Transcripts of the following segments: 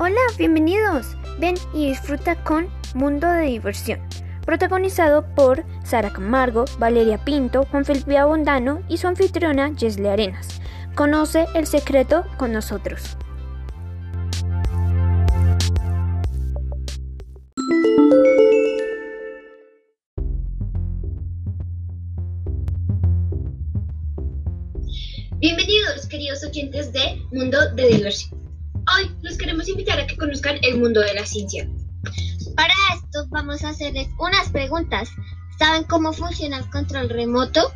Hola, bienvenidos. Ven y disfruta con Mundo de Diversión, protagonizado por Sara Camargo, Valeria Pinto, Juan Felipe Abondano y su anfitriona Jesle Arenas. Conoce el secreto con nosotros. Bienvenidos, queridos oyentes de Mundo de Diversión. Hoy los queremos invitar a que conozcan el mundo de la ciencia. Para esto vamos a hacerles unas preguntas. ¿Saben cómo funciona el control remoto?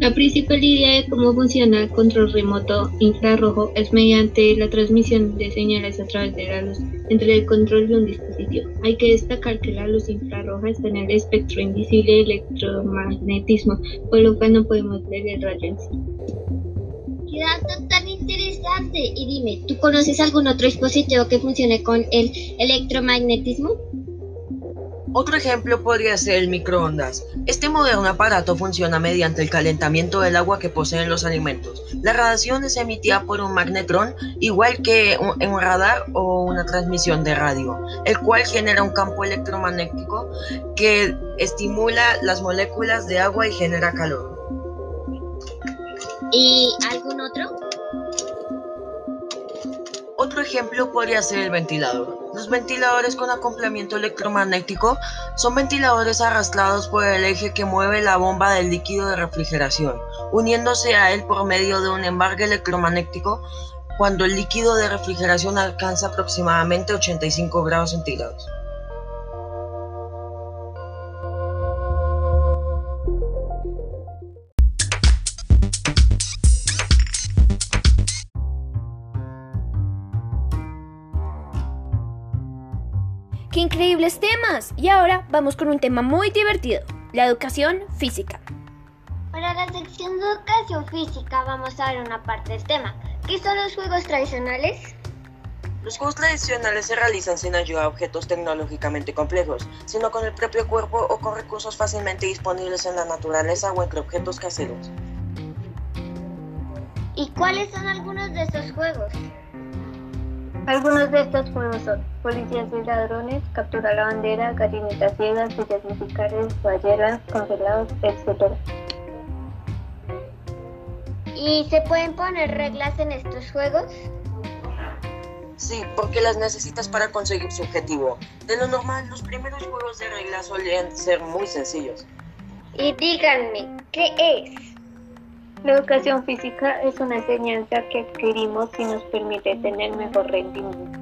La principal idea de cómo funciona el control remoto infrarrojo es mediante la transmisión de señales a través de la luz entre el control de un dispositivo. Hay que destacar que la luz infrarroja está en el espectro invisible de electromagnetismo, por lo cual no podemos ver el rayo en sí. ¡Qué dato tan interesante! Y dime, ¿tú conoces algún otro dispositivo que funcione con el electromagnetismo? Otro ejemplo podría ser el microondas. Este moderno aparato funciona mediante el calentamiento del agua que poseen los alimentos. La radiación es emitida por un magnetrón, igual que en un radar o una transmisión de radio, el cual genera un campo electromagnético que estimula las moléculas de agua y genera calor. ¿Y algún otro? Otro ejemplo podría ser el ventilador. Los ventiladores con acoplamiento electromagnético son ventiladores arrastrados por el eje que mueve la bomba del líquido de refrigeración, uniéndose a él por medio de un embargue electromagnético cuando el líquido de refrigeración alcanza aproximadamente 85 grados centígrados. ¡Qué increíbles temas! Y ahora vamos con un tema muy divertido, la educación física. Para la sección de educación física vamos a ver una parte del tema. ¿Qué son los juegos tradicionales? Los juegos tradicionales se realizan sin ayuda a objetos tecnológicamente complejos, sino con el propio cuerpo o con recursos fácilmente disponibles en la naturaleza o entre objetos caseros. ¿Y cuáles son algunos de estos juegos? Algunos de estos juegos son Policías y Ladrones, Captura la Bandera, Gallinitas Ciegas, Villas Musicales, Balleras, Congelados, etc. ¿Y se pueden poner reglas en estos juegos? Sí, porque las necesitas para conseguir su objetivo. De lo normal, los primeros juegos de reglas solían ser muy sencillos. Y díganme, ¿qué es? La educación física es una enseñanza que adquirimos y nos permite tener mejor rendimiento.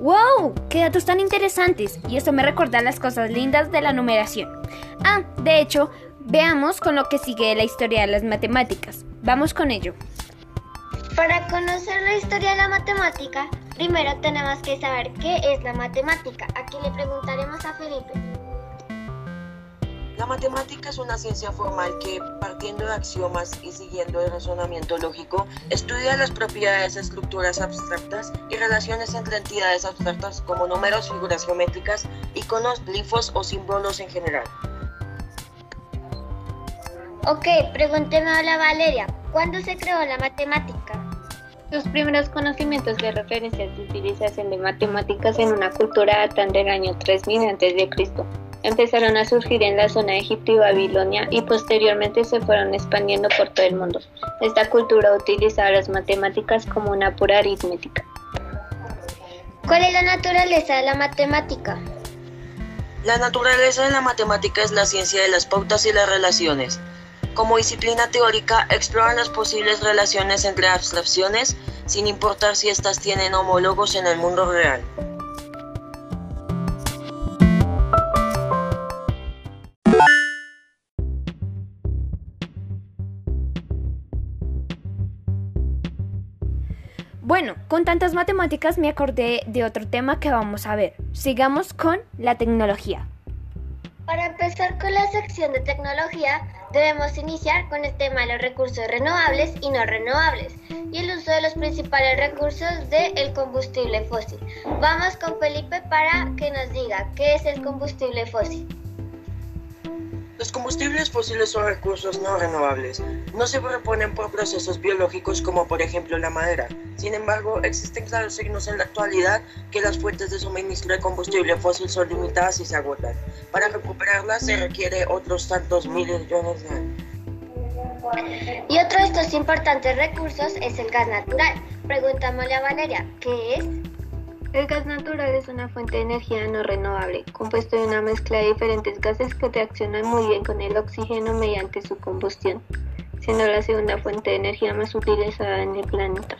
¡Wow! ¡Qué datos tan interesantes! Y esto me recuerda las cosas lindas de la numeración. Ah, de hecho, veamos con lo que sigue la historia de las matemáticas. Vamos con ello. Para conocer la historia de la matemática, primero tenemos que saber qué es la matemática. Aquí le preguntaremos a Felipe. La matemática es una ciencia formal que, partiendo de axiomas y siguiendo el razonamiento lógico, estudia las propiedades de estructuras abstractas y relaciones entre entidades abstractas como números, figuras geométricas, iconos, glifos o símbolos en general. Ok, pregúnteme a la Valeria, ¿cuándo se creó la matemática? Los primeros conocimientos de referencias de utilización de matemáticas en una cultura datan del año 3000 a.C. Empezaron a surgir en la zona de Egipto y Babilonia y posteriormente se fueron expandiendo por todo el mundo. Esta cultura utilizaba las matemáticas como una pura aritmética. ¿Cuál es la naturaleza de la matemática? La naturaleza de la matemática es la ciencia de las pautas y las relaciones. Como disciplina teórica, explora las posibles relaciones entre abstracciones, sin importar si éstas tienen homólogos en el mundo real. Con tantas matemáticas me acordé de otro tema que vamos a ver. Sigamos con la tecnología. Para empezar con la sección de tecnología, Debemos iniciar con el tema de los recursos renovables y no renovables y el uso de los principales recursos del combustible fósil. Vamos con Felipe para que nos diga qué es el combustible fósil. Los combustibles fósiles son recursos no renovables. No se proponen por procesos biológicos como por ejemplo la madera. Sin embargo, existen claros signos en la actualidad que las fuentes de suministro de combustible fósil son limitadas y se agotan. Para recuperarlas se requiere otros tantos miles de años. Y otro de estos importantes recursos es el gas natural. Preguntámosle a Valeria, ¿qué es? El gas natural es una fuente de energía no renovable, compuesto de una mezcla de diferentes gases que reaccionan muy bien con el oxígeno mediante su combustión, siendo la segunda fuente de energía más utilizada en el planeta.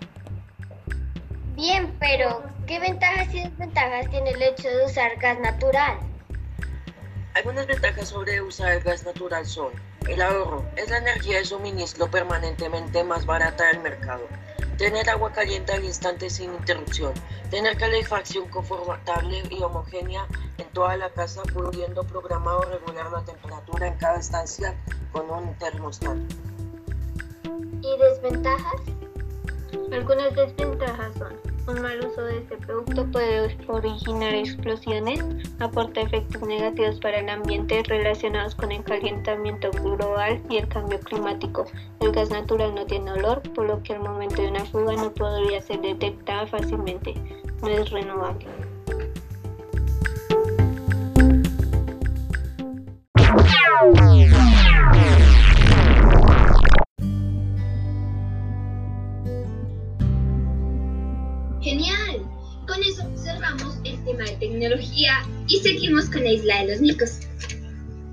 Bien, pero ¿qué ventajas y desventajas tiene el hecho de usar gas natural? Algunas ventajas sobre usar el gas natural son el ahorro, es la energía de suministro permanentemente más barata del mercado tener agua caliente al instante sin interrupción, tener calefacción confortable y homogénea en toda la casa, pudiendo programar o regular la temperatura en cada estancia con un termostato. ¿Y desventajas? Algunas desventajas son un mal uso de este producto puede originar explosiones, aporta efectos negativos para el ambiente relacionados con el calentamiento global y el cambio climático. El gas natural no tiene olor, por lo que al momento de una fuga no podría ser detectada fácilmente. No es renovable. Tema de tecnología y seguimos con la isla de los micos.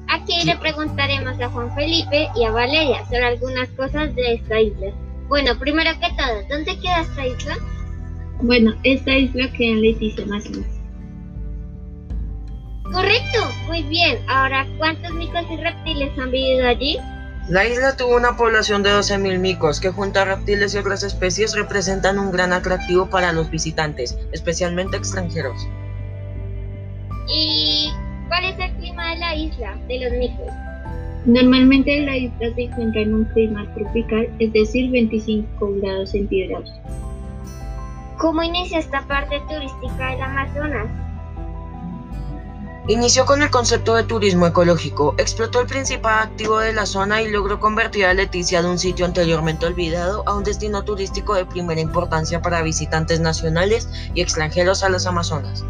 Aquí le preguntaremos a Juan Felipe y a Valeria sobre algunas cosas de esta isla. Bueno, primero que todo, ¿dónde queda esta isla? Bueno, esta isla queda en Leticia Máxima. Correcto, muy bien. Ahora, ¿cuántos micos y reptiles han vivido allí? La isla tuvo una población de 12.000 micos que junto a reptiles y otras especies representan un gran atractivo para los visitantes, especialmente extranjeros. ¿Y cuál es el clima de la isla de los micos? Normalmente la isla se encuentra en un clima tropical, es decir, 25 grados centígrados. ¿Cómo inicia esta parte turística del Amazonas? Inició con el concepto de turismo ecológico, explotó el principal activo de la zona y logró convertir a Leticia de un sitio anteriormente olvidado a un destino turístico de primera importancia para visitantes nacionales y extranjeros a las Amazonas.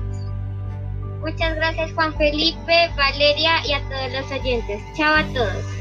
Muchas gracias Juan Felipe, Valeria y a todos los oyentes. Chao a todos.